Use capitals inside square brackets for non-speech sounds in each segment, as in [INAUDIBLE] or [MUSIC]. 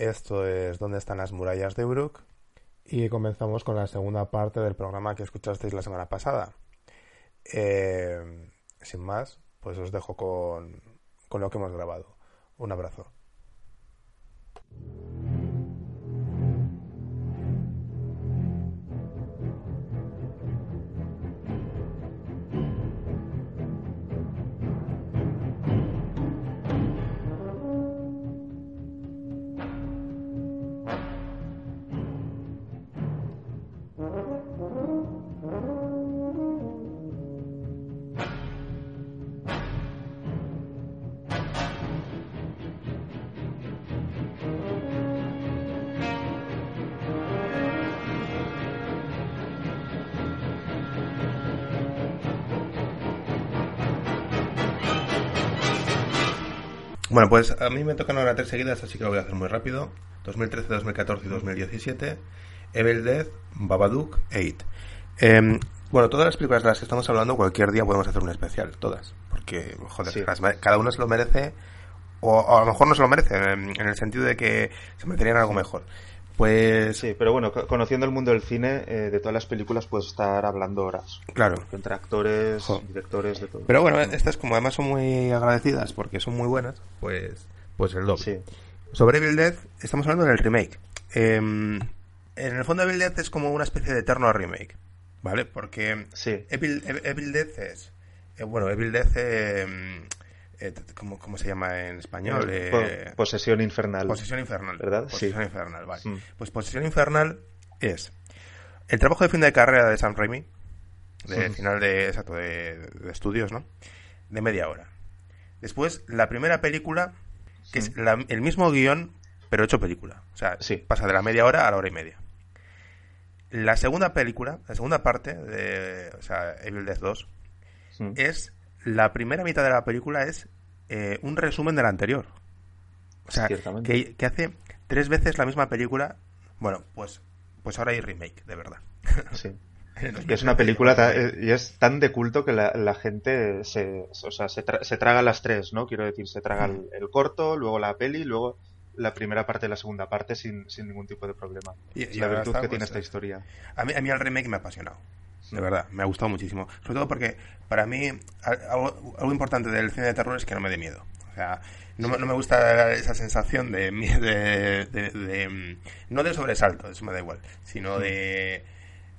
Esto es ¿Dónde están las murallas de Brook? Y comenzamos con la segunda parte del programa que escuchasteis la semana pasada. Eh, sin más, pues os dejo con, con lo que hemos grabado. Un abrazo. Bueno, pues a mí me tocan ahora tres seguidas, así que lo voy a hacer muy rápido. 2013, 2014 y 2017. Evil Death, Babadook e It. Em, bueno, todas las películas de las que estamos hablando, cualquier día podemos hacer un especial, todas. Porque, joder, cada una se lo merece, o, a lo mejor no se lo merece, en, en el sentido de que se merecerían algo mejor. Pues sí, pero bueno, conociendo el mundo del cine, eh, de todas las películas puedes estar hablando horas. Claro. Entre actores, directores, de todo. Pero bueno, estas como además son muy agradecidas porque son muy buenas, pues, pues el doble. Sí. Sobre Evil Dead, estamos hablando del remake. Em, en el fondo Evil Dead es como una especie de eterno remake, ¿vale? Porque sí. Evil, Evil Dead es... Eh, bueno, Evil Dead... Eh, ¿cómo, ¿cómo, se llama en español? Eh, posesión infernal. Posesión infernal. ¿Verdad? Posesión infernal, vale. Mm. Pues posesión infernal es el trabajo de fin de carrera de Sam Raimi, de final de, exacto, de, estudios, ¿no? De media hora. Después, la primera película, que es el mismo guion, pero hecho película. O sea, pasa de la media hora a la hora y media. La segunda película, la segunda parte de, o sea, Evil Death 2, es la primera mitad de la película es eh, un resumen de la anterior. O sea, que, hace tres veces la misma película. Bueno, pues, pues ahora hay remake, de verdad. [LAUGHS] Sí. [LAUGHS] es una película y es tan de culto que la, gente se, o sea, se, traga las tres, ¿no? Quiero decir, se traga el, corto, luego la peli, luego la primera parte y la segunda parte sin, sin ningún tipo de problema. Y, la virtud que tiene esta historia. A mí, a mí el remake me ha apasionado de verdad, me ha gustado muchísimo. Sobre todo porque para mí algo, importante del cine de terror es que no me dé miedo. O sea, no, no me gusta esa sensación [LAUGHS] de, de, de, mm, no de sobresalto, eso me da igual, sino de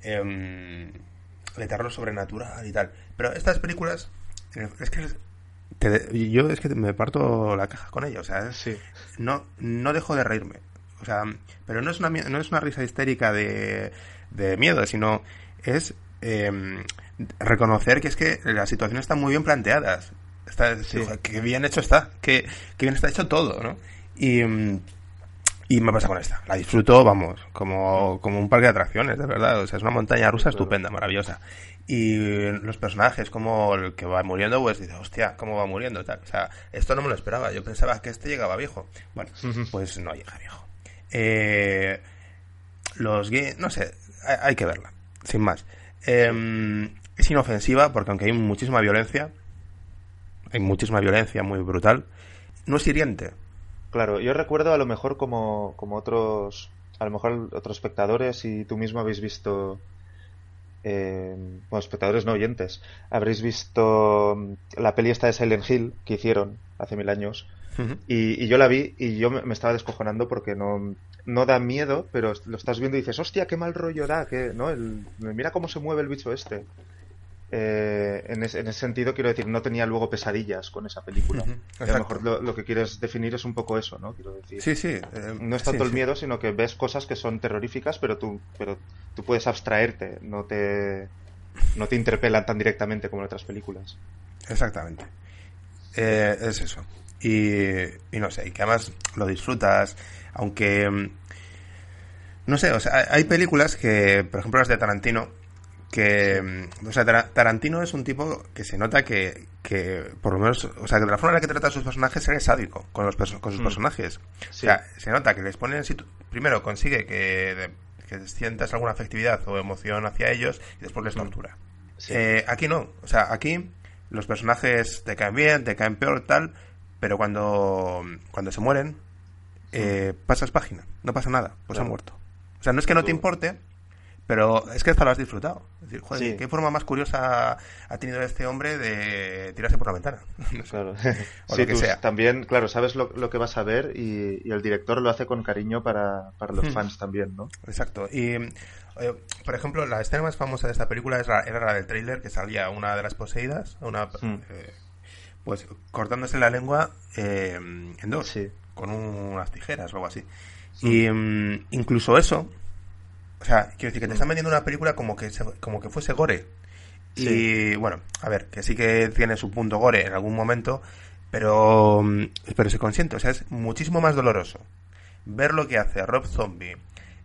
em, de terror sobrenatural y tal. Pero estas películas es que yo es que me parto la caja con ellas, o sea, no no dejo de reírme. O sea, pero no es una no es una risa histérica de de miedo, sino es eh, reconocer que es que las situaciones están muy bien planteadas. Está, que bien hecho está, que, bien está hecho todo, ¿no? Y, y me pasa con esta. La disfruto, vamos, como, como un parque de atracciones, de verdad. O sea, es una montaña rusa estupenda, maravillosa. Y los personajes, como el que va muriendo, pues dice, hostia, ¿cómo va muriendo? Tal. O sea, esto no me lo esperaba. Yo pensaba que este llegaba viejo. Bueno, pues no llega viejo. Eh, los gays, no sé, hay que verla, sin más. Em, es inofensiva porque aunque hay muchísima violencia, hay muchísima violencia muy brutal, no es hiriente. Claro, yo recuerdo a lo mejor como, como otros, a lo mejor otros espectadores y tú mismo habéis visto, eh, bueno, espectadores no oyentes, habréis visto la peli esta de Silent Hill que hicieron hace mil años y, yo la vi y yo me, estaba descojonando porque no, no da miedo, pero lo estás viendo y dices, hostia, qué mal rollo da, que, ¿no? El, mira cómo se mueve el bicho este. Eh, en, ese, sentido, quiero decir, no tenía luego pesadillas con esa película. a lo mejor lo, que quieres definir es un poco eso, ¿no? Quiero decir. Sí, sí. Eh, no es tanto el miedo, sino que ves cosas que son terroríficas, pero tú, pero tú puedes abstraerte, no te, no te interpelan tan directamente como en otras películas. Exactamente. Eh, es eso. Y, y no sé, y que además lo disfrutas, aunque... mm, No sé, o sea, hay películas que, por ejemplo las de Tarantino, que... mm, O sea, Tara- Tarantino es un tipo que se nota que, que por lo menos, o sea, que de la forma en la que trata a sus personajes es sádico con, los con sus Mm. personajes. Sí. O sea, se nota que les ponen en situ- Primero consigue que, que sientas alguna afectividad o emoción hacia ellos y después les tortura. Sí. Eh, aquí no, o sea, aquí los personajes te caen bien, te caen peor, tal, pero cuando, cuando se mueren, eh, pasas página, no pasa nada, pues Claro. han muerto. O sea, no es que no te importe, pero es que hasta lo has disfrutado. Es decir, joder, Sí. qué forma más curiosa ha tenido este hombre de tirarse por la ventana. [LAUGHS] No sé. Claro. O [LAUGHS] Sí, lo que tú sea. también, claro, sabes lo, lo que vas a ver y, y el director lo hace con cariño para, para los Hmm. fans también, ¿no? Exacto. Y, eh, por ejemplo, la escena más famosa de esta película es la- era la del tráiler que salía una de las poseídas, una, Hmm. eh, pues cortándose la lengua eh, en dos, Sí. con unas tijeras o algo así. Y mm, incluso eso, o sea, quiero decir que te están vendiendo una película como que, se- como que fuese gore. Y bueno, a ver, que sí que tiene su punto gore en algún momento, pero, mm, pero se consiente, o sea, es muchísimo más doloroso ver lo que hace Rob Zombie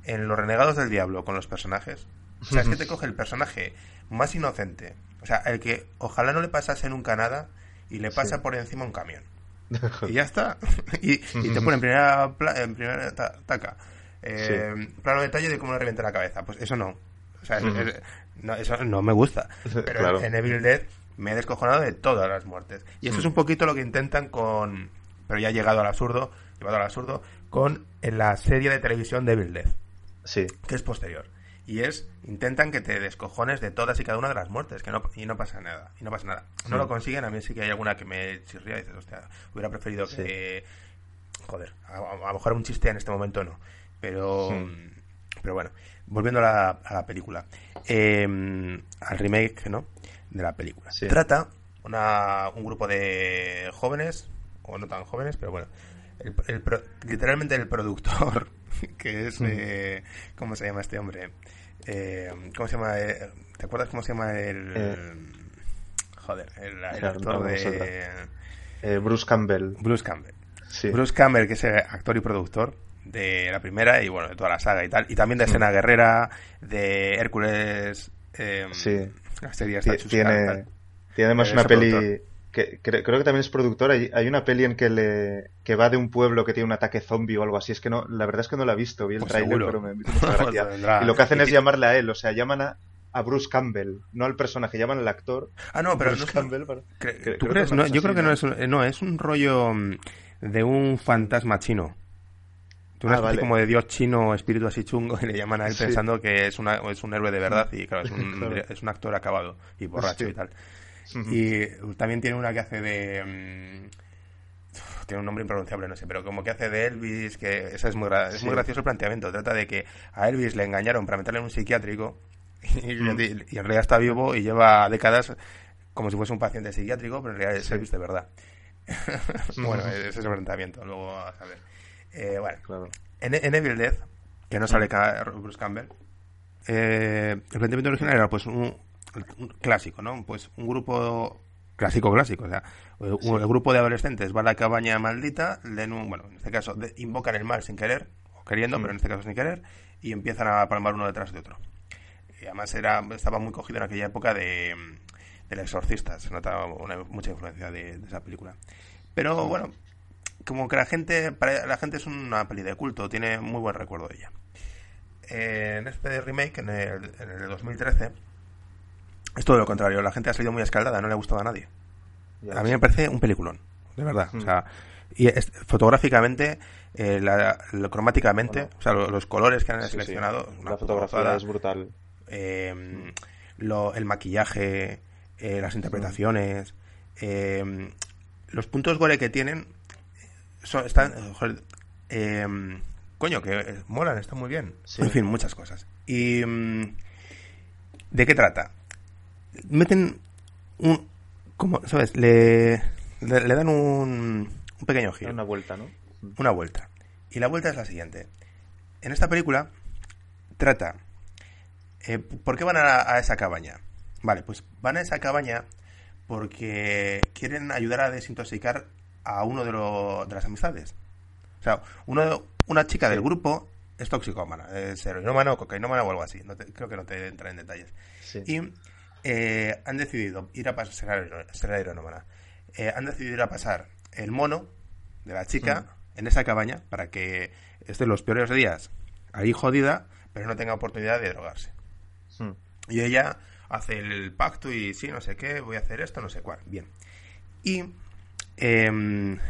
en Los Renegados del Diablo con los personajes. O sea, es que [LAUGHS] te coge el personaje más inocente, o sea, el que ojalá no le pasase nunca nada y le pasa Sí. por encima un camión. [LAUGHS] Y ya está. [LAUGHS] y, y te pone en primera, en primera ta- taca. eh, Plano detalle de cómo le revienta la cabeza. Pues eso no. O sea, es- Ujú. es- no, eso no me gusta. [LAUGHS] Pero Claro. en Evil Dead me he descojonado de todas las muertes. Y eso es un poquito lo que intentan con. Pero ya ha llegado al absurdo, llevado al absurdo, con en la serie de televisión de Evil Dead, Sí. que es posterior. Y es, intentan que te descojones de todas y cada una de las muertes, que no, y no pasa nada, y no pasa nada. No lo consiguen, a mí sí que hay alguna que me chirría y dices, hostia, hubiera preferido Sí. que... Joder, a, a lo mejor un chiste en este momento no, pero... Pero bueno, volviendo a la, a la película. Eh, al remake, ¿no? De la película. Trata una, un grupo de jóvenes, o no tan jóvenes, pero bueno, el, el pro- literalmente el productor, [LAUGHS] que es... Eh, ¿Cómo se llama este hombre? Eh, ¿Cómo se llama? eh, ¿Te acuerdas cómo se llama el... Eh. joder, el, actor de... Eh, Bruce Campbell. Bruce Campbell. Sí. Bruce Campbell, que es el actor y productor de la primera y bueno, de toda la saga y tal. Y también de. Escena Guerrera, de Hércules, eh, Sí. la serie tiene, tiene además una peli productor. Que cre- creo que también es productor. Hay, hay una peli en que le que va de un pueblo que tiene un ataque zombie o algo así. Es que no, la verdad es que no la he visto. Vi el Pues seguro. pero me me hizo mucha [LAUGHS] Pues gracia. vendrá. y lo que hacen Y es llamarle a él, o sea, llaman a, a Bruce Campbell, no al personaje, llaman al actor. Ah, no, pero Bruce no es- Campbell. para- [LAUGHS] cre- Cre- ¿Tú creo crees? No, yo creo que no es, un, no, es un rollo mm, de un fantasma chino. De una Ah, vale. como de dios chino, espíritu así chungo, y le llaman a él Sí. pensando que es, una, es un héroe de verdad y claro, es [LAUGHS] un, Claro. es un actor acabado y borracho Sí. y tal. Y también tiene una que hace de... mm, tiene un nombre impronunciable, no sé, pero como que hace de Elvis, que esa es muy, gra- es Sí. muy gracioso el planteamiento. Trata de que a Elvis le engañaron para meterle en un psiquiátrico [LAUGHS] y, Mm. y en realidad está vivo y lleva décadas como si fuese un paciente psiquiátrico, pero en realidad es Sí. Elvis de verdad. [LAUGHS] bueno, ese es el planteamiento, luego a saber. Eh, bueno, Claro. en, en Evil Dead, que no sale Ca- Bruce Campbell, eh, el planteamiento original era pues un clásico, ¿no? Pues un grupo clásico, clásico, o sea, un, Sí. el grupo de adolescentes va a la cabaña maldita, leen un, bueno, en este caso de- invocan el mal sin querer, o queriendo, pero en este caso sin querer, y empiezan a palmar uno detrás de otro. Y además era, estaba muy cogido en aquella época de, del exorcista, se notaba una- mucha influencia de, de esa película. Pero bueno, como que la gente, para la gente es una peli de culto, tiene muy buen recuerdo de ella. Eh, en este remake, en el, en el 2013, es todo lo contrario, la gente ha salido muy escaldada, no le ha gustado a nadie. Ya A mí me parece un peliculón, de verdad. O Mm. sea, y es- fotográficamente, eh, la- lo- cromáticamente, Bueno. o sea, lo- los colores que han Sí, sí. seleccionado, una La fotografía es brutal. Eh, lo- el maquillaje, eh, las interpretaciones, eh, los puntos gore que tienen son, están, eh, joder, eh, coño, que eh, molan, están muy bien. Sí. En fin, muchas cosas. ¿Y mm, de qué trata? Meten un, como, ¿sabes? Le, le, le dan un, un pequeño giro una vuelta, ¿no? una vuelta. Y la vuelta es la siguiente. En esta película trata... eh, ¿Por qué van a, a esa cabaña? Vale, pues van a esa cabaña porque quieren ayudar a desintoxicar a uno de, de las amistades. O sea, uno, una chica del grupo es toxicómana, es heroinómana cocainómana o algo así. No creo que no te entra en detalles. Y eh, han decidido ir a pasar, ser. Eh, han decidido ir a pasar el mono de la chica mm. en esa cabaña para que esté los peores días ahí jodida, pero no tenga oportunidad de drogarse. Mm. Y ella hace el pacto y sí, no sé qué, voy a hacer esto, no sé cuál. Bien. Y em,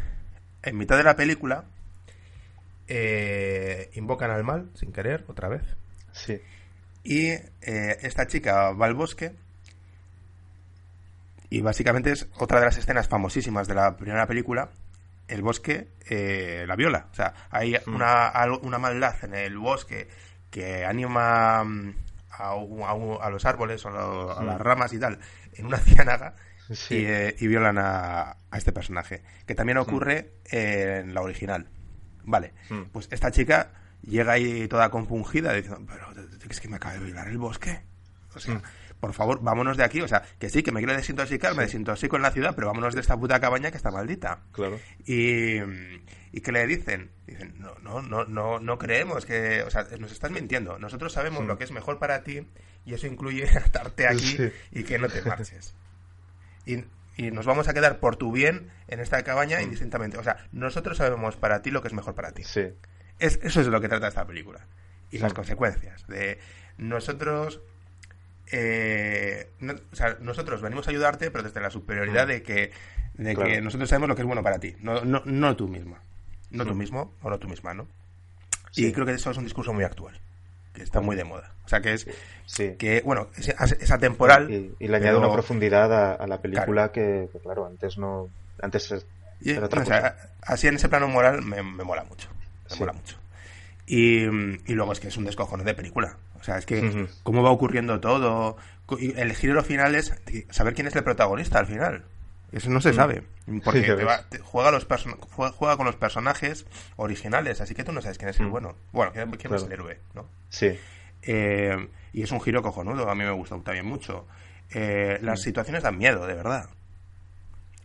en mitad de la película eh, invocan al mal, sin querer, otra vez. Sí. Y eh, esta chica va al bosque y básicamente es otra de las escenas famosísimas de la primera película. El bosque eh, la viola. O sea, hay una, una maldad en el bosque que anima mm, a, los árboles o a, las ramas y tal en una [LAUGHS] ciénaga y, violan a, este personaje. Que también ocurre en la original. Vale, pues esta chica llega ahí toda compungida diciendo, pero ¿es que me acaba de violar el bosque? O sea. Por favor, vámonos de aquí. O sea, que sí, que me quiero desintoxicar, me desintoxico en la ciudad, pero vámonos de esta puta cabaña que está maldita. Claro. Y, y ¿qué le dicen? Dicen, no, no, no, no, no creemos que, o sea, nos estás mintiendo. Nosotros sabemos lo que es mejor para ti y eso incluye [LAUGHS] atarte aquí y que no te marches. Y y nos vamos a quedar por tu bien en esta cabaña mm. indistintamente. O sea, nosotros sabemos para ti lo que es mejor para ti. Sí. Es, eso es de lo que trata esta película. Y las consecuencias. De nosotros. Eh, o sea, nosotros venimos a ayudarte, pero desde la superioridad mm. de que, de que nosotros sabemos lo que es bueno para ti, no, no, no tú misma. No tú mm. mismo o no tú misma, ¿no? Y creo que eso es un discurso muy actual que está muy de moda. O sea, que es que, bueno, es, atemporal. Y, le añade una profundidad a, la película Que, claro, antes no. Antes era otra cosa. así en ese plano moral me, mola mucho. Me mola mucho. Y, y, luego es que es un descojone de película. O sea, es que cómo va ocurriendo todo. El giro final es saber quién es el protagonista al final. Eso no se mm. sabe. Porque juega, los juega, con los personajes originales, así que tú no sabes quién es el mm. bueno. Bueno, quién, es el héroe, ¿no? Sí. Eh, y es un giro cojonudo, a mí me gusta también mucho. Eh, las mm. situaciones dan miedo, de verdad.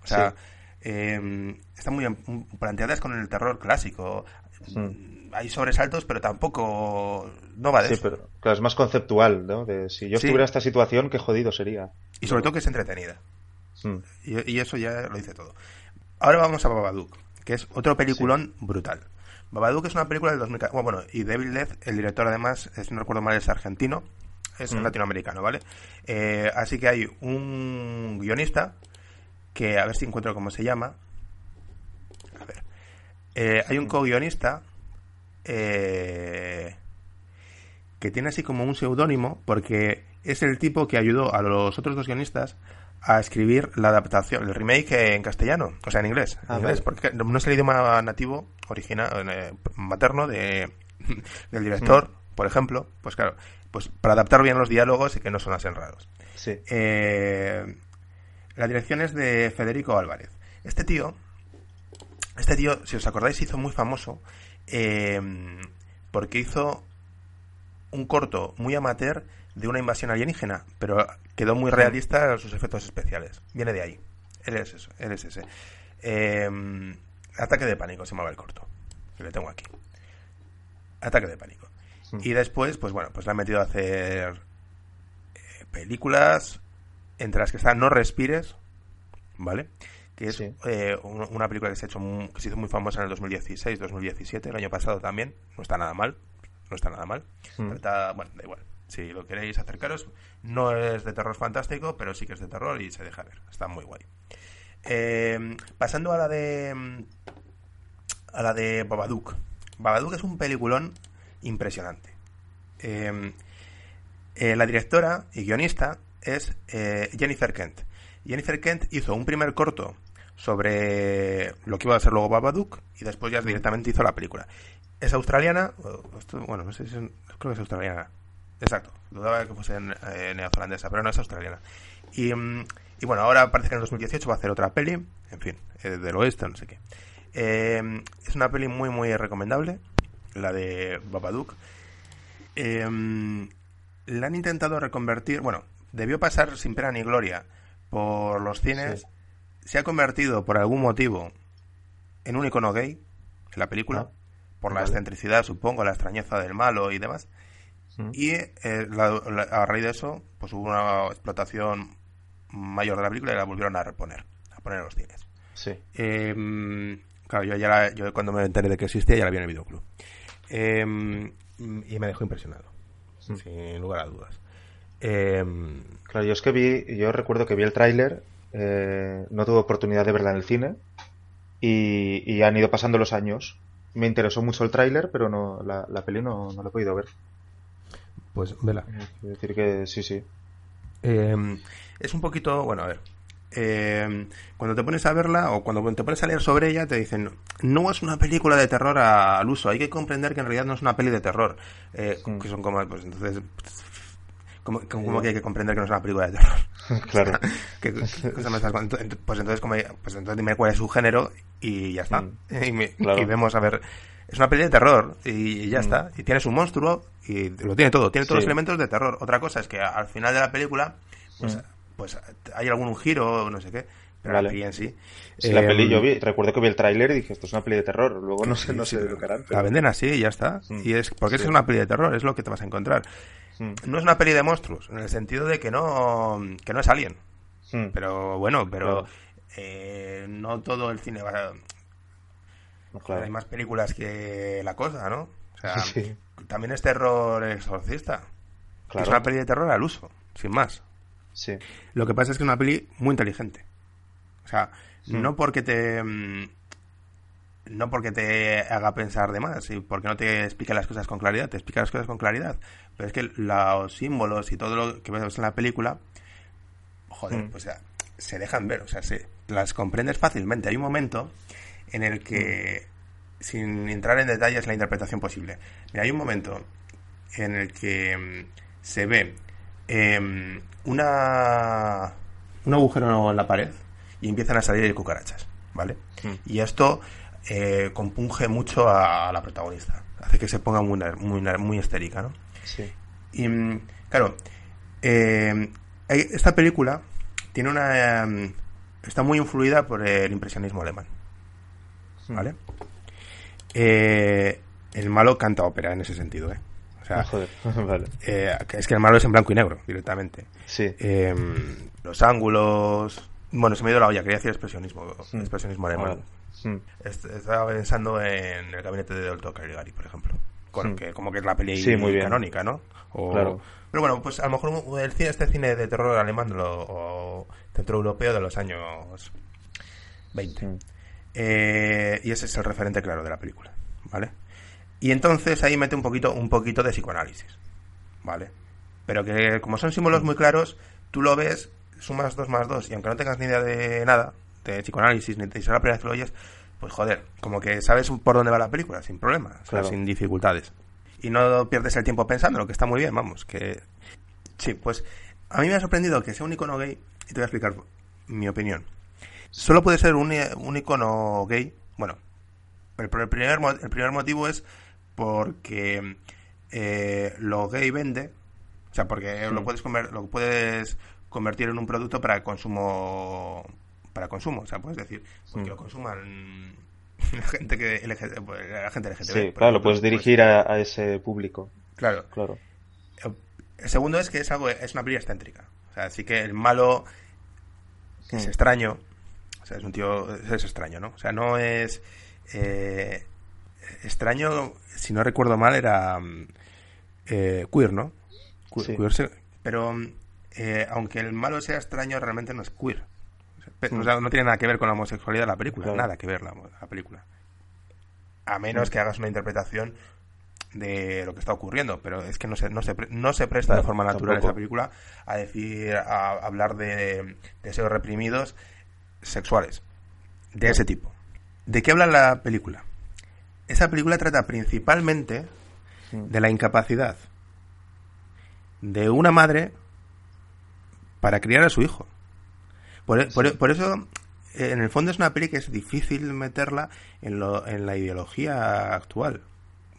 O sea, em, están muy planteadas con el terror clásico. Hay sobresaltos, pero tampoco no va de sí, pero claro, es más conceptual, ¿no? De si yo estuviera en esta situación, qué jodido sería. Y sobre todo que es entretenida. Mm. Y, eso ya lo dice todo. Ahora vamos a Babadook, que es otro peliculón brutal. Babadook es una película del 2014. Bueno, y David Leith, el director además, si no recuerdo mal, es argentino. Es mm. latinoamericano, ¿vale? Eh, así que hay un guionista que, a ver si encuentro cómo se llama. A ver. Eh, hay un co-guionista eh, que tiene así como un seudónimo porque es el tipo que ayudó a los otros dos guionistas a escribir la adaptación, el remake en castellano, o sea, en inglés, en ah, inglés porque no es el idioma nativo, original, eh, materno de, [LAUGHS] del director, mm. por ejemplo, pues claro, pues para adaptar bien los diálogos y que no sonasen raros. Sí. Eh, la dirección es de Federico Álvarez. Este tío, este tío, si os acordáis, hizo muy famoso eh, porque hizo un corto muy amateur de una invasión alienígena, pero quedó muy realista sus efectos especiales. Viene de ahí. Él es eso, él es ese. Em, Ataque de pánico se llamaba el corto. Que le tengo aquí. Ataque de pánico. Y después, pues bueno, pues le han metido a hacer eh, películas entre las que están No Respires, ¿vale? Que es eh, una película que se, ha hecho que se hizo muy famosa en el 2016, 2017, el año pasado también. No está nada mal. No está nada mal. bueno, da igual si lo queréis acercaros. No es de terror fantástico, pero sí que es de terror y se deja ver. Está muy guay. Eh, pasando a la de. A la de Babadook. Babadook es un peliculón impresionante. Eh, eh, la directora y guionista es Jennifer Kent. Jennifer Kent hizo un primer corto sobre lo que iba a ser luego Babadook y después ya directamente hizo la película. Es australiana, bueno, no sé si creo que es australiana, Exacto, dudaba que fuese eh, neozelandesa, pero no es australiana. Y, mm, y, bueno, ahora parece que en el 2018 va a hacer otra peli, en fin, eh, del oeste, no sé qué. Eh, es una peli muy, muy recomendable, la de Babadook. la han intentado reconvertir, bueno, debió pasar sin pena ni gloria por los cines. Se ha convertido por algún motivo en un icono gay en la película, Ah, por la excentricidad, supongo, la extrañeza del malo y demás. Mm. Y eh, la- la- a raíz de eso, pues hubo una explotación mayor de la película y la volvieron a reponer, a poner en los cines. Sí. Eh, mm, claro, yo ya la- yo cuando me enteré de que existía ya la vi en el videoclub. Eh, mm, y me dejó impresionado, Mm. sin lugar a dudas. Claro, yo es que vi, yo recuerdo que vi el tráiler, eh, no tuve oportunidad de verla en el cine y, y han ido pasando los años. Me interesó mucho el tráiler, pero no, la, la peli no, no la he podido ver. pues vela. Quiero decir que sí, sí. Eh, es un poquito, bueno, a ver. eh, cuando te pones a verla o cuando te pones a leer sobre ella, te dicen, no es una película de terror al uso. Hay que comprender que en realidad no es una peli de terror. Eh. Que son como, pues entonces, como, como que hay que comprender que no es una película de terror? [LAUGHS] claro. [LAUGHS] ¿Qué, qué cosa me estás Pues entonces, como, pues entonces dime cuál es su género y ya está. Mm. [LAUGHS] Y, me- Claro. y vemos, a ver, es una peli de terror y, ya Mm. está. Y tiene su monstruo y lo tiene todo. Tiene todos Sí. los elementos de terror. Otra cosa es que al final de la película, pues, Mm. pues hay algún giro o no sé qué. Pero Vale. la peli en sí. Sí, la peli, yo vi, recuerdo que vi el tráiler y dije, esto es una peli de terror. Luego no sé, no sí, sé pero lo que harán. La venden así y ya está. Mm. Y es porque es una peli de terror, es lo que te vas a encontrar. Mm, No es una peli de monstruos, en el sentido de que no, que no es Alien. mm, Pero bueno, pero Claro. eh, no todo el cine va a... no, claro. Hay más películas que la cosa, ¿no? O sea, también es terror exorcista. Claro. Es una peli de terror al uso, sin más. Sí. Lo que pasa es que es una peli muy inteligente. O sea, Mm. no porque te... mm, No porque te haga pensar de más y porque no te explique las cosas con claridad, te explica las cosas con claridad. Pero es que los símbolos y todo lo que ves en la película, joder, Mm. pues o sea, se dejan ver, o sea, se, las comprendes fácilmente. Hay un momento en el que, sin entrar en detalles, la interpretación posible. Mira, hay un momento en el que mm, se ve em, una un agujero en la pared y empiezan a salir cucarachas, ¿vale? Mm. Y esto eh, compunge mucho a la protagonista, hace que se ponga muy muy, muy histérica, ¿no? Sí. Y mm, claro, eh, esta película tiene una em, está muy influida por el impresionismo alemán, ¿vale? Eh, el malo canta ópera en ese sentido, ¿eh? O sea, Ah, joder. [LAUGHS] vale. eh, es que el malo es en blanco y negro directamente. Sí. Eh, los ángulos. Bueno, se me ha ido la olla, quería decir expresionismo, Mm. expresionismo alemán. Mm, Est- Estaba pensando en el gabinete de Dolto Caligari, por ejemplo. Con Mm. que, como que es la peli canónica, ¿no? O- Claro. Pero bueno, pues a lo mejor el cine, este cine de terror alemán de lo- o centroeuropeo de los años 20. mm. Eh, y ese es el referente claro de la película, ¿vale? Y entonces ahí mete un poquito, un poquito de psicoanálisis, ¿vale? Pero que como son símbolos muy claros, tú lo ves, sumas dos más dos, y aunque no tengas ni idea de nada, de psicoanálisis, ni te será la primera vez que lo oyes, pues joder, como que sabes por dónde va la película, sin problemas, o sea, sin dificultades. Y no pierdes el tiempo pensando, lo que está muy bien, vamos, que... Sí, pues a mí me ha sorprendido que sea un icono gay, y te voy a explicar mi opinión. Solo puede ser un, un icono gay, bueno, el, el primer, el primer motivo es porque eh, lo gay vende, o sea, porque lo puedes comer, lo puedes convertir en un producto para consumo para consumo, o sea, puedes decir, porque Mm. lo consuman [LAUGHS] la gente que pues, la gente LGTB. Sí, claro, lo puedes pues, dirigir a, a ese público. claro. Claro. El segundo es que es algo es una peli excéntrica. O sea, sí que el malo es Mm. extraño. O sea, es un tío. Es extraño, ¿no? O sea, no es. eh, extraño, si no recuerdo mal, era. mm, eh, queer, ¿no? Que- Sí. queer pero. Eh, aunque el malo sea extraño, realmente no es queer. O sea, pe- Mm. no tiene nada que ver con la homosexualidad de la película. Claro. Nada que ver la, la película. A menos que hagas una interpretación de lo que está ocurriendo, pero es que no se, no se, pre- no se presta de forma natural tampoco. esa película a decir, a, hablar de deseos reprimidos sexuales de ese tipo. ¿De qué habla la película? Esa película trata principalmente de la incapacidad de una madre para criar a su hijo. Por, por- por eso, eh, en el fondo es una peli que es difícil meterla en, lo- en la ideología actual.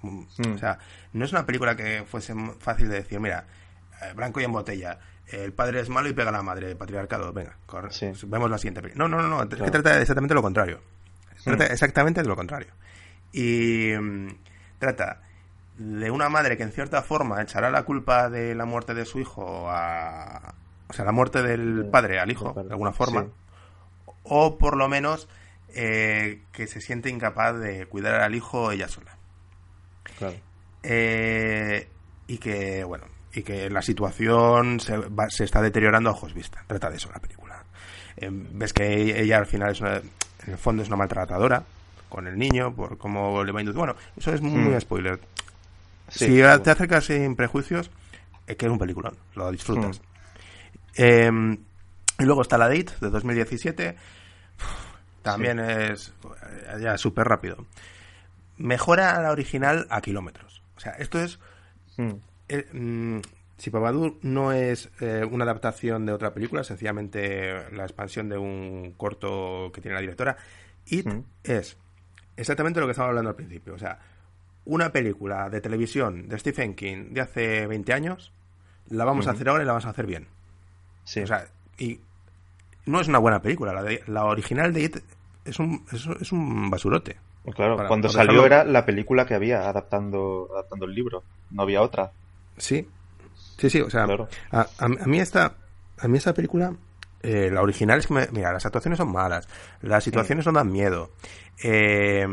Mm, Mm. O sea, no es una película que fuese fácil de decir, mira, eh, blanco y en botella, el padre es malo y pega a la madre, patriarcado, venga, corre, Sí. vemos la siguiente película. No, no, no, no, es que trata de exactamente lo contrario. Trata exactamente de lo contrario. Y mm, trata de una madre que en cierta forma echará la culpa de la muerte de su hijo a... O sea, la muerte del padre al hijo, de alguna forma. O por lo menos eh, que se siente incapaz de cuidar al hijo ella sola. Claro. Eh, y que, bueno, y que la situación se, va- se está deteriorando a ojos vista. Trata de eso la película. Eh, ves que ella al final es una, en el fondo es una maltratadora con el niño por cómo le va a inducir. Bueno, eso es muy, Mm. spoiler. Sí, si claro. te acercas sin prejuicios, es que es un peliculón, lo disfrutas. Mm. Eh, y luego está la Date de 2017. También es ya súper rápido. Mejora la original a kilómetros. O sea, esto es Mm. eh, mm, si Babadook no es eh, una adaptación de otra película, sencillamente la expansión de un corto que tiene la directora, It Mm. es exactamente lo que estaba hablando al principio. O sea, una película de televisión de Stephen King de hace 20 años, la vamos a hacer ahora y la vamos a hacer bien. Sí. O sea, y no es una buena película. La, de- la original de It es un, es, un- es un basurote. claro, para- cuando salió dejarlo- era la película que había adaptando, adaptando el libro. No había otra. Sí, sí, sí. O sea, Claro. a, a- a mí esta, a mí esta película, eh, la original es que, me- mira, las actuaciones son malas, las situaciones no dan miedo, eh,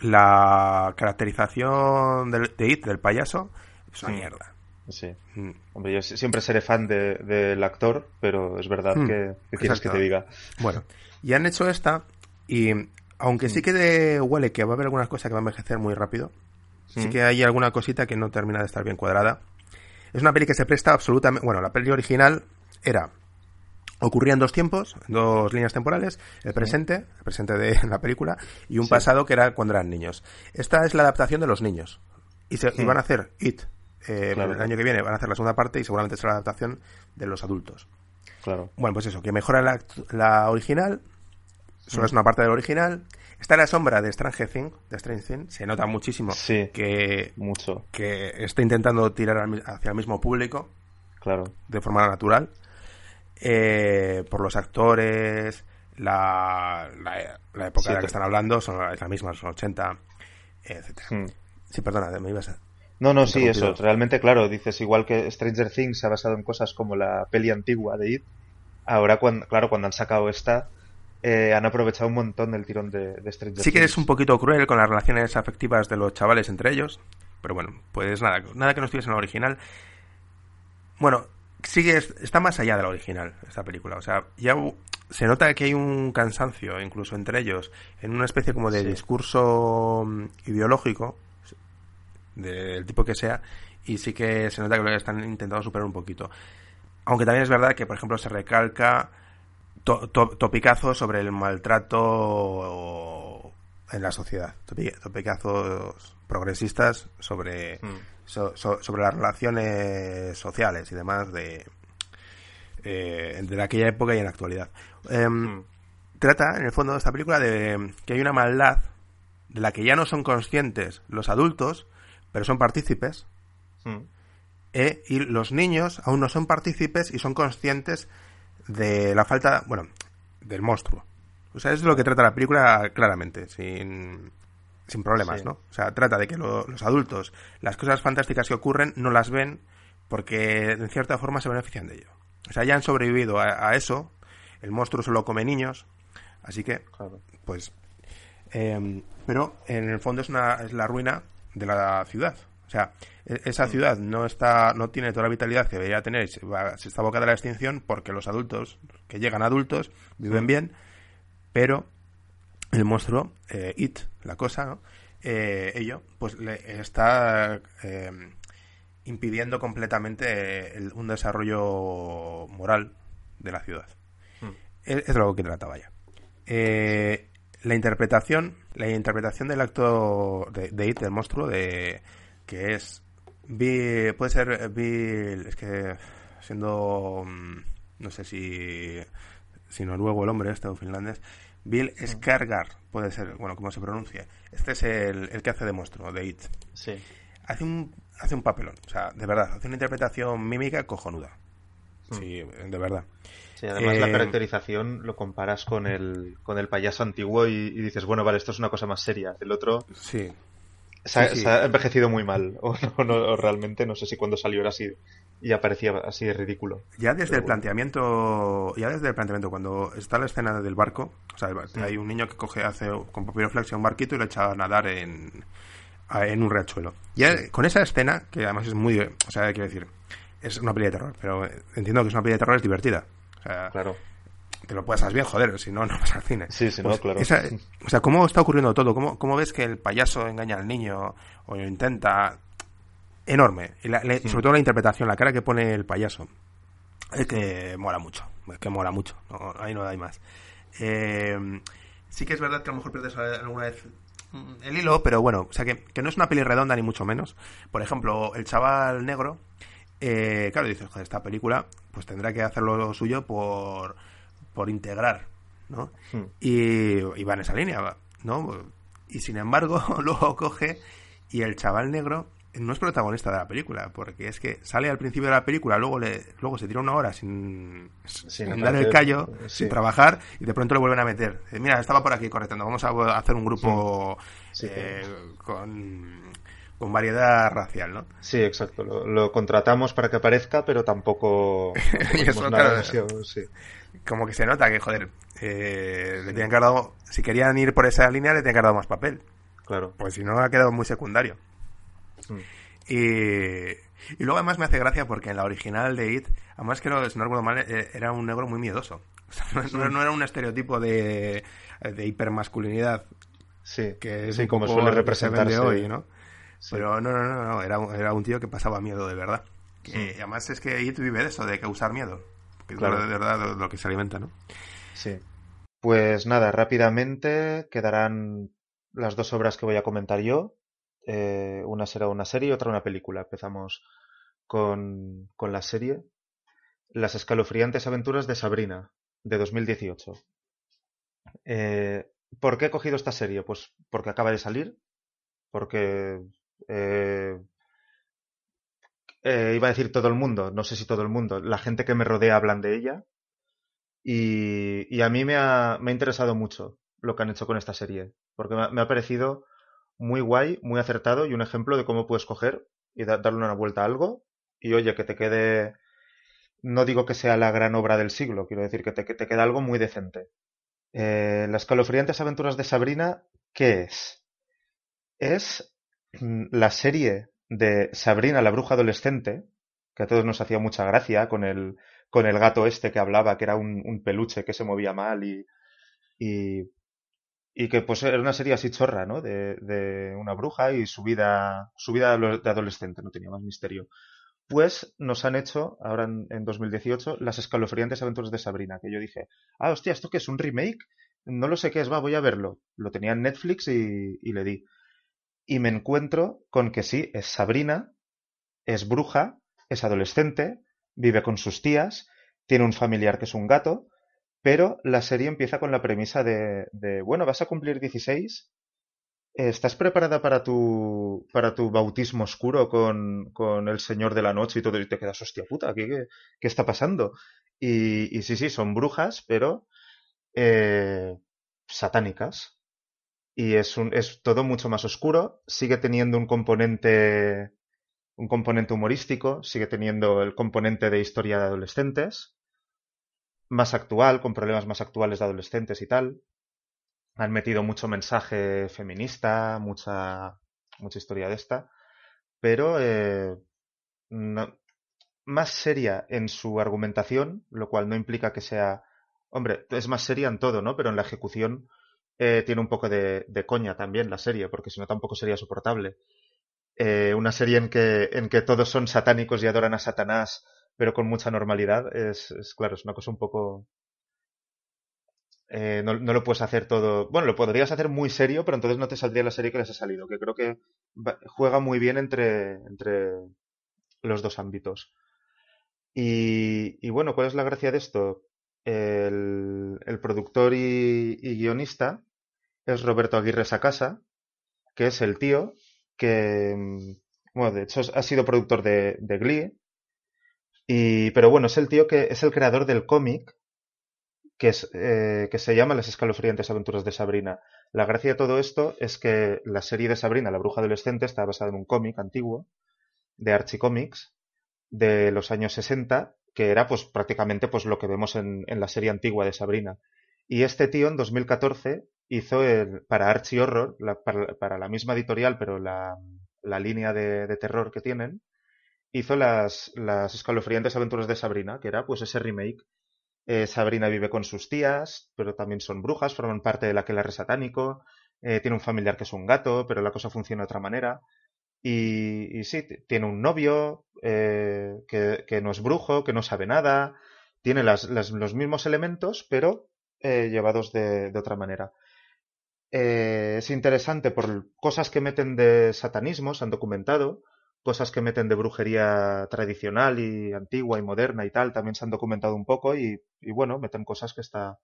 la caracterización del, de It, del payaso, es una mierda. Sí. Mm. Hombre, yo si- siempre seré fan de- del actor, pero es verdad Hmm, que, que quieres que te diga. Bueno, y han hecho esta y aunque sí que de- huele que va a haber algunas cosas que van a envejecer muy rápido, sí que hay alguna cosita que no termina de estar bien cuadrada. Es una peli que se presta absolutamente... Bueno, la peli original era... Ocurría en dos tiempos, dos líneas temporales, el presente, el presente de [LAUGHS] la película, y un Sí. pasado que era cuando eran niños. Esta es la adaptación de los niños. Y, se, y van a hacer It. Eh, Claro. El año que viene van a hacer la segunda parte y seguramente será la adaptación de los adultos. Claro. Bueno, pues eso, que mejora la, la original, solo Mm. es una parte del original. Está la sombra de Stranger Things, de Strange se nota muchísimo Sí. que, Mucho, que está intentando tirar al hacia el mismo público claro. de forma natural, eh, por los actores, la, la, la época Sí, de la que están hablando, son, es la misma, son 80, etcétera. Hmm. Sí, perdona, me ibas a... No, no, sí, eso. Realmente, claro, dices, igual que Stranger Things se ha basado en cosas como la peli antigua de It, ahora, cuando, claro, cuando han sacado esta, eh, han aprovechado un montón del tirón de, de Stranger Sí que Things. es un poquito cruel con las relaciones afectivas de los chavales entre ellos, pero bueno, pues nada, nada que no estuviese en la original. Bueno, sigue, está más allá de la original, esta película. O sea, ya se nota que hay un cansancio, incluso entre ellos, en una especie como de Sí. discurso mm, ideológico, del tipo que sea, y sí que se nota que lo están intentando superar un poquito. Aunque también es verdad que, por ejemplo, se recalca to- to- topicazos sobre el maltrato en la sociedad. Topi- Topicazos progresistas sobre, Hmm. so- so- sobre las relaciones sociales y demás de, eh, de aquella época y en la actualidad. Em, Hmm. Trata, en el fondo, de esta película de que hay una maldad de la que ya no son conscientes los adultos, pero son partícipes, Hmm. eh, y los niños aún no son partícipes y son conscientes de la falta, bueno, del monstruo. O sea, es lo que trata la película claramente, sin, sin problemas, Sí. ¿no? O sea, trata de que lo- los adultos, las cosas fantásticas que ocurren, no las ven porque en cierta forma se benefician de ello. O sea, ya han sobrevivido a, a eso, el monstruo solo come niños, así que Claro. pues eh, pero en el fondo es una es la ruina de la ciudad. O sea e- esa ciudad no está no tiene toda la vitalidad que debería tener se, va- se está abocada a la extinción porque los adultos que llegan adultos viven bien pero el monstruo eh, it la cosa ¿no? Eh, ello pues le está eh, impidiendo completamente el- un desarrollo moral de la ciudad. Es, es de lo que trataba ya. Eh, la interpretación, la interpretación del acto de, de It, del monstruo, de que es Bill, puede ser Bill, es que siendo mm, no sé si si noruego el hombre este o finlandés, Bill Skargar, puede ser, bueno, como se pronuncia. Este es el, el que hace de monstruo, de It. Sí. Hace un hace un papelón, o sea, de verdad, hace una interpretación mímica cojonuda. Sí, de verdad. Sí, además la Eh, caracterización lo comparas con el, con el payaso antiguo y, y dices, bueno, vale, esto es una cosa más seria. El otro Sí. se ha, Sí, sí. se ha envejecido muy mal. [LAUGHS] O, no, no, o realmente no sé si cuando salió era así y aparecía así de ridículo. Ya desde Pero el bueno. planteamiento, ya desde el planteamiento, cuando está la escena del barco, o sea, hay un niño que coge, hace con papiroflexia un barquito y lo echa a nadar en, a- en un riachuelo. Ya con esa escena, que además es muy, o sea, quiero decir, es una peli de terror, pero entiendo que es una peli de terror es divertida. O sea, Claro. te lo pasas bien, joder, si no, no vas al cine. Sí, sí, no, Pues claro. esa- [LAUGHS] o sea, ¿cómo está ocurriendo todo? ¿Cómo, ¿Cómo ves que el payaso engaña al niño o lo intenta? Enorme. Y la- le- sobre todo la interpretación, la cara que pone el payaso. Es que mola mucho. Es que mola mucho. No, ahí no hay más. Eh, sí que es verdad que a lo mejor pierdes alguna vez el hilo, pero bueno, o sea que, que no es una peli redonda ni mucho menos. Por ejemplo, el chaval negro, eh, claro, dices, joder, esta película pues tendrá que hacer lo suyo por, por integrar, ¿no? Hmm. Y, y va en esa línea, ¿no? Y sin embargo, [LAUGHS] luego coge y el chaval negro no es protagonista de la película, porque es que sale al principio de la película, luego le, luego se tira una hora sin, sin dar el callo, sí. sin trabajar, y de pronto lo vuelven a meter. Eh, Mira, estaba por aquí correctando, vamos a hacer un grupo Sí, eh, con, con variedad racial, ¿no? Sí, exacto. Lo, lo contratamos para que aparezca, pero tampoco, [LAUGHS] Y hacemos eso, nada claro, demasiado, sí. Como que se nota que, joder, eh, le tienen que haber dado, si querían ir por esa línea, le tienen que haber dado más papel. Claro. Pues si no, ha quedado muy secundario. Mm. Y, y luego además me hace gracia porque en la original de It, además que no, si no recuerdo mal, eh, era un negro muy miedoso. [LAUGHS] O sea, no, era un estereotipo de, de hipermasculinidad Sí, que es sí, como poco suele representarse hoy, ¿no? Sí. Pero no, no, no, no, era, un- era un tío que pasaba miedo de verdad. Que, Sí. además es que It vive de eso, de causar miedo. Que es Claro. de verdad de lo que se alimenta, ¿no? Sí. Pues nada, rápidamente quedarán las dos obras que voy a comentar yo. Eh, una será una serie y otra una película. Empezamos con, con la serie Las escalofriantes aventuras de Sabrina, de 2018. Eh, ¿Por qué he cogido esta serie? Pues porque acaba de salir, porque eh, eh, iba a decir todo el mundo, no sé si todo el mundo, la gente que me rodea hablan de ella. Y, a mí me ha, interesado mucho lo que han hecho con esta serie, porque me ha, parecido muy guay, muy acertado y un ejemplo de cómo puedes coger y da- darle una vuelta a algo y oye, que te quede, no digo que sea la gran obra del siglo, quiero decir que te, que te queda algo muy decente. Eh, Las escalofriantes aventuras de Sabrina, ¿qué es? Es la serie de Sabrina la bruja adolescente, que a todos nos hacía mucha gracia con el, con el gato este que hablaba, que era un, peluche que se movía mal y, y, y que pues era una serie así chorra, ¿no? De, de una bruja y su vida, su vida de adolescente, no tenía más misterio. Pues nos han hecho, ahora en, en 2018, las escalofriantes aventuras de Sabrina, que yo dije, ah, hostia, ¿esto qué es? ¿Un remake? No lo sé qué es, va, voy a verlo. Lo tenía en Netflix y le di. Y me encuentro con que sí, es Sabrina, es bruja, es adolescente, vive con sus tías, tiene un familiar que es un gato, pero la serie empieza con la premisa de, de bueno, vas a cumplir 16, ¿estás preparada para tu, para tu bautismo oscuro con, con el Señor de la Noche y todo? Y te quedas, hostia puta, ¿qué, qué, está pasando? Y, y sí, sí, son brujas, pero eh, satánicas. Y es, un, es todo mucho más oscuro, sigue teniendo un componente un componente humorístico, sigue teniendo el componente de historia de adolescentes, más actual, con problemas más actuales de adolescentes y tal. Han metido mucho mensaje feminista, mucha, mucha historia de esta, pero eh, más seria en su argumentación, lo cual no implica que sea... Hombre, es más seria en todo, ¿no? Pero en la ejecución eh, tiene un poco de, coña también la serie, porque si no tampoco sería soportable eh, una serie en que, en que todos son satánicos y adoran a Satanás, pero con mucha normalidad, es, claro, es una cosa un poco... Eh, no, lo puedes hacer todo... Bueno, lo podrías hacer muy serio, pero entonces no te saldría la serie que les ha salido, que creo que juega muy bien entre, entre los dos ámbitos. Y, y, bueno, ¿cuál es la gracia de esto? El, productor y, y guionista es Roberto Aguirre Sacasa, que es el tío que, bueno, de hecho ha sido productor de, de Glee, Y, pero bueno, es el tío que es el creador del cómic que, es, eh, que se llama Las escalofriantes aventuras de Sabrina. La gracia de todo esto es que la serie de Sabrina, la bruja adolescente, está basada en un cómic antiguo de Archie Comics de los años 60, que era pues prácticamente pues lo que vemos en, en la serie antigua de Sabrina. Y este tío en 2014 hizo el, para Archie Horror, la, para, para, la misma editorial, pero la, la línea de, de, terror que tienen, hizo las, las escalofriantes aventuras de Sabrina, que era pues ese remake. Eh, Sabrina vive con sus tías, pero también son brujas, forman parte del aquelarre satánico, eh, tiene un familiar que es un gato, pero la cosa funciona de otra manera. Y, y sí, tiene un novio eh, que, que, no es brujo, que no sabe nada, tiene las, las, los mismos elementos, pero eh, llevados de, de, otra manera. Eh, es interesante por cosas que meten de satanismo, se han documentado, cosas que meten de brujería tradicional y antigua y moderna y tal, también se han documentado un poco y, y bueno, meten cosas que está...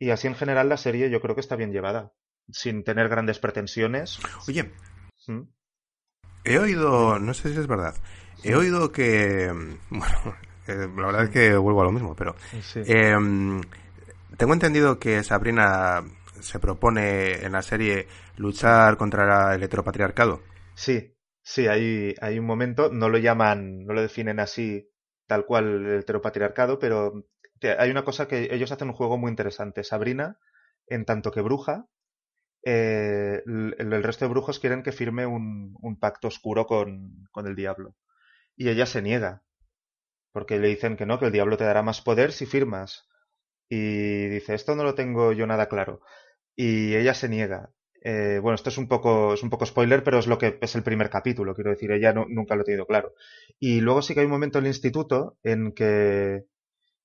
Y así en general la serie yo creo que está bien llevada, sin tener grandes pretensiones. Oye, ¿Mm? He oído, no sé si es verdad, he oído que, [LAUGHS] bueno, eh, la verdad es que vuelvo a lo mismo, pero Sí. eh, tengo entendido que Sabrina se propone en la serie luchar contra el heteropatriarcado. Sí, sí, hay, hay un momento, no lo llaman, no lo definen así tal cual el heteropatriarcado, pero hay una cosa que ellos hacen un juego muy interesante. Sabrina, en tanto que bruja, eh, el, resto de brujos quieren que firme un, pacto oscuro con, con, el diablo. Y ella se niega, porque le dicen que no, que el diablo te dará más poder si firmas. Y dice, esto no lo tengo yo nada claro. Y ella se niega. Eh, bueno, esto es un poco, es un poco spoiler, pero es lo que es el primer capítulo, quiero decir, ella nunca lo ha tenido claro. Y luego sí que hay un momento en el instituto en que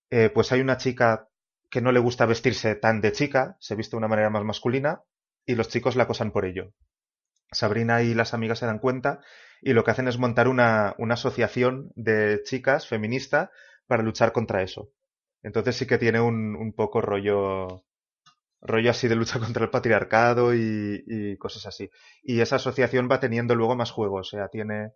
eh, pues hay una chica que no le gusta vestirse tan de chica, se viste de una manera más masculina, y los chicos la acosan por ello. Sabrina y las amigas se dan cuenta y lo que hacen es montar una, una asociación de chicas feminista para luchar contra eso. Entonces sí que tiene un, un poco rollo rollo así de lucha [LAUGHS] contra el patriarcado y, y, cosas así. Y esa asociación va teniendo luego más juegos, o sea, tiene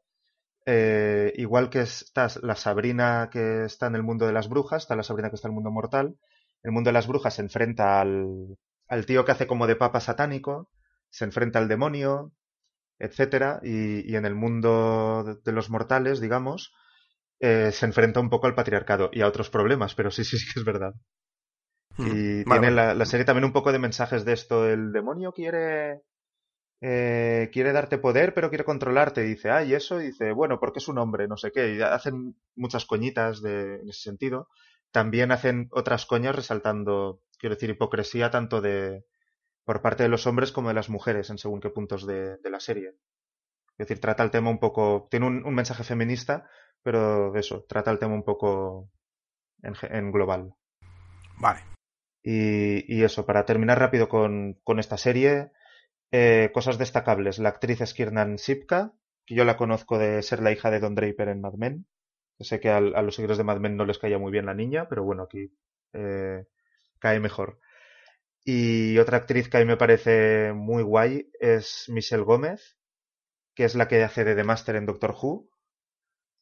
eh, igual que está la Sabrina que está en el mundo de las brujas, está la Sabrina que está en el mundo mortal. El mundo de las brujas se enfrenta al, al tío que hace como de papa satánico, se enfrenta al demonio, etcétera, y, y en el mundo de, de los mortales, digamos, eh, se enfrenta un poco al patriarcado y a otros problemas, pero sí, sí, sí que es verdad. Y vale, tiene vale. La, la, serie también un poco de mensajes de esto. El demonio quiere. Eh, quiere darte poder, pero quiere controlarte. Y dice, ay, eso. Y dice, bueno, porque es un hombre, no sé qué. Y hacen muchas coñitas de, en ese sentido. También hacen otras coñas resaltando, quiero decir, hipocresía tanto de. por parte de los hombres como de las mujeres en según qué puntos de, de la serie. Es decir, trata el tema un poco. Tiene un, un mensaje feminista, pero eso, trata el tema un poco en, en global. Vale. Y, y, eso, para terminar rápido con, con esta serie, eh, cosas destacables. La actriz es Kiernan Sipka, que yo la conozco de ser la hija de Don Draper en Mad Men. Sé que a, a los seguidores de Mad Men no les caía muy bien la niña, pero bueno, aquí eh, cae mejor. Y otra actriz que a mí me parece muy guay es Michelle Gómez, que es la que hace de The Master en Doctor Who.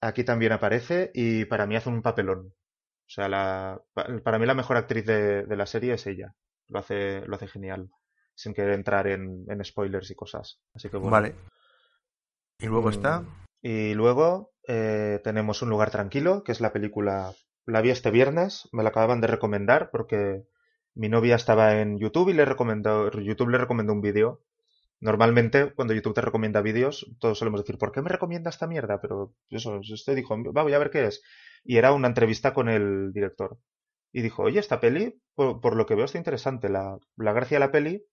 Aquí también aparece y para mí hace un papelón. O sea, la, para mí la mejor actriz de, de, la serie es ella. Lo hace, lo hace genial. Sin querer entrar en, en spoilers y cosas. Así que bueno. Vale. Y luego está. Y luego eh, tenemos Un lugar tranquilo, que es la película. La vi este viernes, me la acababan de recomendar porque mi novia estaba en YouTube y le recomendó, YouTube le recomendó un vídeo. Normalmente, cuando YouTube te recomienda vídeos, todos solemos decir, ¿por qué me recomienda esta mierda? Pero eso, usted dijo, va, voy a ver qué es y era una entrevista con el director. Y dijo, oye, esta peli, por, por lo que veo, está interesante. La, la, gracia de la peli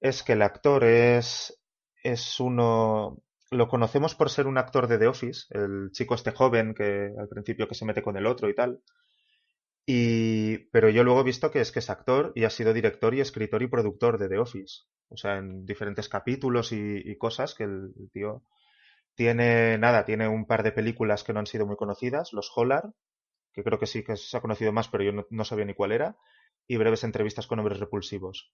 es que el actor es, es uno... Lo conocemos por ser un actor de The Office, el chico este joven que al principio que se mete con el otro y tal. Y, pero yo luego he visto que es que es actor y ha sido director y escritor y productor de The Office. O sea, en diferentes capítulos y, cosas que el, tío tiene, nada, tiene un par de películas que no han sido muy conocidas, Los Hollar, que creo que sí que se ha conocido más, pero yo no sabía ni cuál era, y breves entrevistas con hombres repulsivos.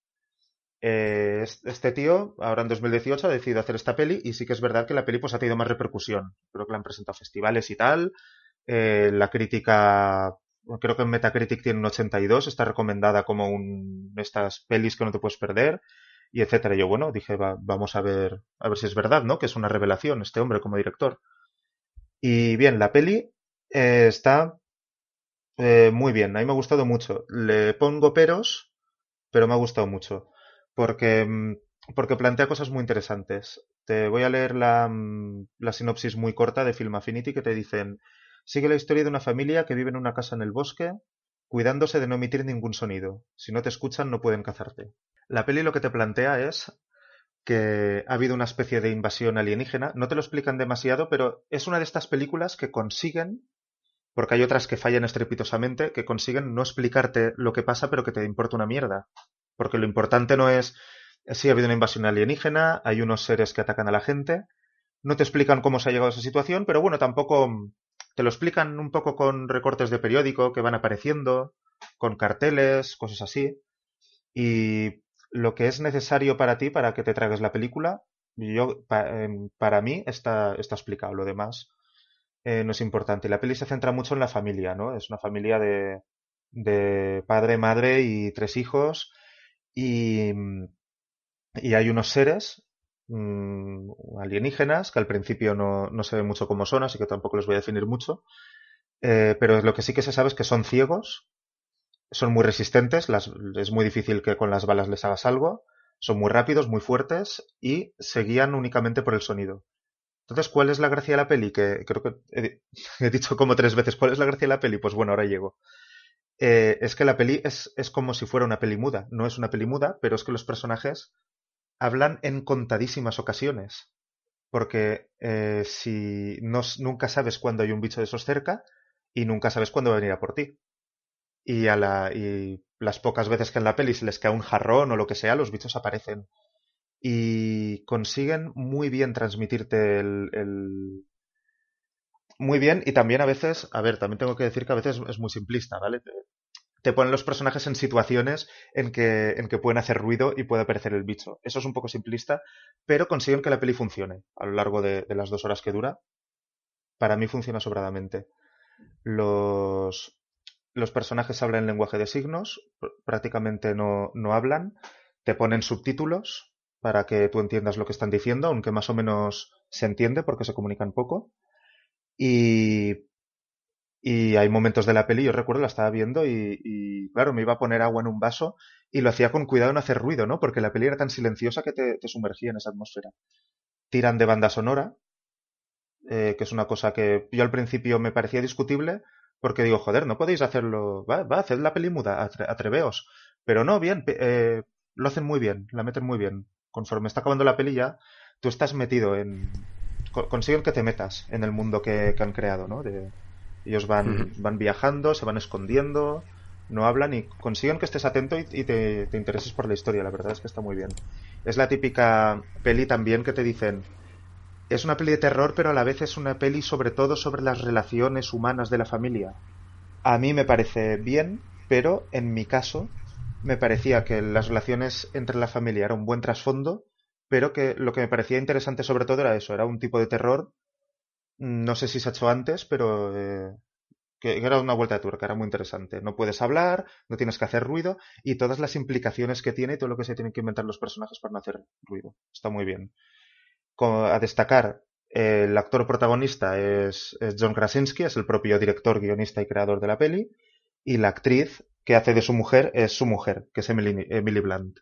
Eh, este tío, ahora en 2018, ha decidido hacer esta peli y sí que es verdad que la peli pues, ha tenido más repercusión. Creo que la han presentado festivales y tal, Eh, la crítica, creo que en Metacritic tiene un 82, está recomendada como un estas pelis que no te puedes perder y etcétera. yo, bueno, dije, vamos a ver, a ver si es verdad, ¿no? Que es una revelación este hombre como director. Y bien, la peli eh, está muy bien, a mí me ha gustado mucho. Le pongo peros, pero me ha gustado mucho. Porque, mm, porque plantea cosas muy interesantes. Te voy a leer la, mm, la sinopsis muy corta de Film Affinity que te dicen Sigue la historia de una familia que vive en una casa en el bosque, cuidándose de no emitir ningún sonido. Si no te escuchan, no pueden cazarte. La peli lo que te plantea es que ha habido una especie de invasión alienígena. No te lo explican demasiado, pero es una de estas películas que consiguen, porque hay otras que fallan estrepitosamente, que consiguen no explicarte lo que pasa, pero que te importa una mierda. Porque lo importante no es si ha habido una invasión alienígena, hay unos seres que atacan a la gente. No te explican cómo se ha llegado a esa situación, pero bueno, tampoco te lo explican un poco con recortes de periódico que van apareciendo, con carteles, cosas así. Y lo que es necesario para ti para que te tragues la película, yo em, para mí está, está explicado. Lo demás eh, no es importante. La peli se centra mucho en la familia, ¿no? Es una familia de, de padre, madre y tres hijos. Y, y hay unos seres mmm, alienígenas que al principio no, no se ve mucho cómo son, así que tampoco les voy a definir mucho. Eh, pero lo que sí que se sabe es que son ciegos son muy resistentes, es muy difícil que con las balas les hagas algo, son muy rápidos, muy fuertes y se guían únicamente por el sonido. Entonces, ¿cuál es la gracia de la peli? Que creo que he, [LAUGHS] dicho como tres veces, ¿cuál es la gracia de la peli? Pues bueno, ahora llego. Eh, es que la peli es, es, como si fuera una peli muda. No es una peli muda, pero es que los personajes hablan en contadísimas ocasiones. Porque eh, si no, nunca sabes cuándo hay un bicho de esos cerca y nunca sabes cuándo va a venir a por ti y, a la, y las pocas veces que en la peli se les cae un jarrón o lo que sea, los bichos aparecen. Y consiguen muy bien transmitirte el, Muy bien, y también a veces, a ver, también tengo que decir que a veces es muy simplista, ¿vale? Te, ponen los personajes en situaciones en que, en que pueden hacer ruido y puede aparecer el bicho. Eso es un poco simplista, pero consiguen que la peli funcione a lo largo de las dos horas que dura. Para mí funciona sobradamente. Los, los personajes hablan en lenguaje de signos, prácticamente no, no hablan, te ponen subtítulos para que tú entiendas lo que están diciendo, aunque más o menos se entiende porque se comunican poco. Y, y hay momentos de la peli, yo recuerdo, la estaba viendo y, claro, me iba a poner agua en un vaso y lo hacía con cuidado en hacer ruido, ¿no? Porque la peli era tan silenciosa que te, sumergía en esa atmósfera. Tiran de banda sonora, eh, que es una cosa que yo al principio me parecía discutible, porque digo, joder, no podéis hacerlo. Va, va, haced la peli muda, atreveos. Pero no, bien, eh, lo hacen muy bien, la meten muy bien. Conforme está acabando la peli ya, tú estás metido en. Consiguen que te metas en el mundo que, han creado, ¿no? De, ellos van, van viajando, se van escondiendo, no hablan y consiguen que estés atento y, te, te, intereses por la historia. La verdad es que está muy bien. Es la típica peli también que te dicen, es una peli de terror, pero a la vez es una peli sobre todo sobre las relaciones humanas de la familia. A mí me parece bien, pero en mi caso me parecía que las relaciones entre la familia era un buen trasfondo, pero que lo que me parecía interesante sobre todo era eso, era un tipo de terror, no sé si se ha hecho antes, pero eh, que era una vuelta de tuerca, era muy interesante. No puedes hablar, no tienes que hacer ruido y todas las implicaciones que tiene y todo lo que se tienen que inventar los personajes para no hacer ruido. Está muy bien a destacar, el actor protagonista es, John Krasinski, es el propio director, guionista y creador de la peli, y la actriz que hace de su mujer es su mujer, que es Emily, Emily Blunt.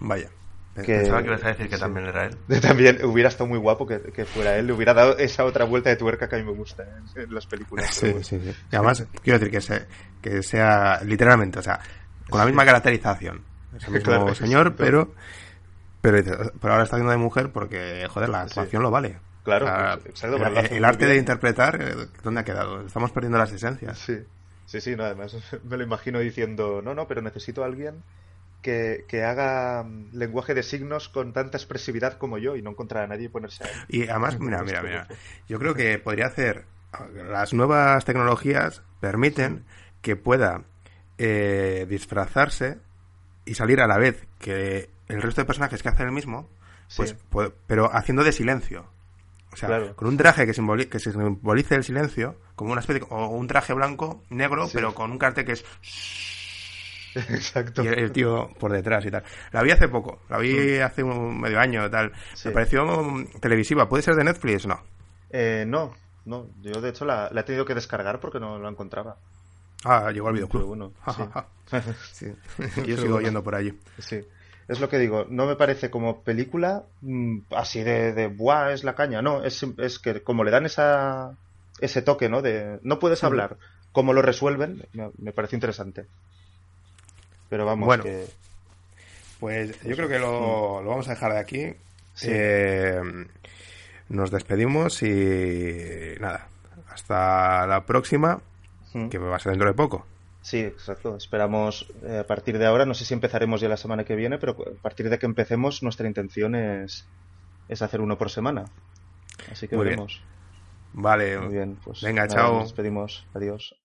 Vaya. Que, Pensaba que ibas a decir que también era él. [LAUGHS] También hubiera estado muy guapo que, fuera él, le hubiera dado esa otra vuelta de tuerca que a mí me gusta en, las películas. Sí, sí, sí. Y además, quiero decir que, sea, que sea literalmente, o sea, con la misma caracterización. Es el mismo señor, pero pero, pero ahora está haciendo de mujer porque, joder, la actuación lo vale. Claro, el, arte de interpretar, eh, ¿dónde ha quedado? Estamos perdiendo las esencias. Sí, sí, sí, no, además [LAUGHS] me lo imagino diciendo, no, no, pero necesito a alguien que, que, haga mm, lenguaje de signos con tanta expresividad como yo y no encontrar a nadie y ponerse a Y además, [LAUGHS] mira, mira, mira, yo creo que podría hacer, las nuevas tecnologías permiten que pueda eh, disfrazarse y salir a la vez que el resto de personajes que hacen el mismo, pues, pero haciendo de silencio. O sea, con un traje que, simbolice, que simbolice el silencio, como una especie o un traje blanco, negro, pero con un cartel que es [LAUGHS] Exacto. Y el, tío por detrás y tal. La vi hace poco, la vi mm. hace un medio año tal. Me pareció televisiva. ¿Puede ser de Netflix? No. Eh, no, no. Yo de hecho la, he tenido que descargar porque no la encontraba. Ah, llegó al videoclub. Bueno, sí. [LAUGHS] Yo sigo yendo por allí. Sí. Es lo que digo, no me parece como película mm, así de, de buah, es la caña. No, es, es que como le dan esa, ese toque, ¿no? De no puedes hablar, cómo lo resuelven, me, me parece interesante. Pero vamos, bueno, pues yo creo que lo, vamos a dejar de aquí. Eh, nos despedimos y nada, hasta la próxima, que va a ser dentro de poco. Sí, exacto. Esperamos eh, a partir de ahora, no sé si empezaremos ya la semana que viene, pero a partir de que empecemos, nuestra intención es, es hacer uno por semana. Así que veremos. Vale. Muy bien, pues venga, chao. Nos despedimos. Adiós.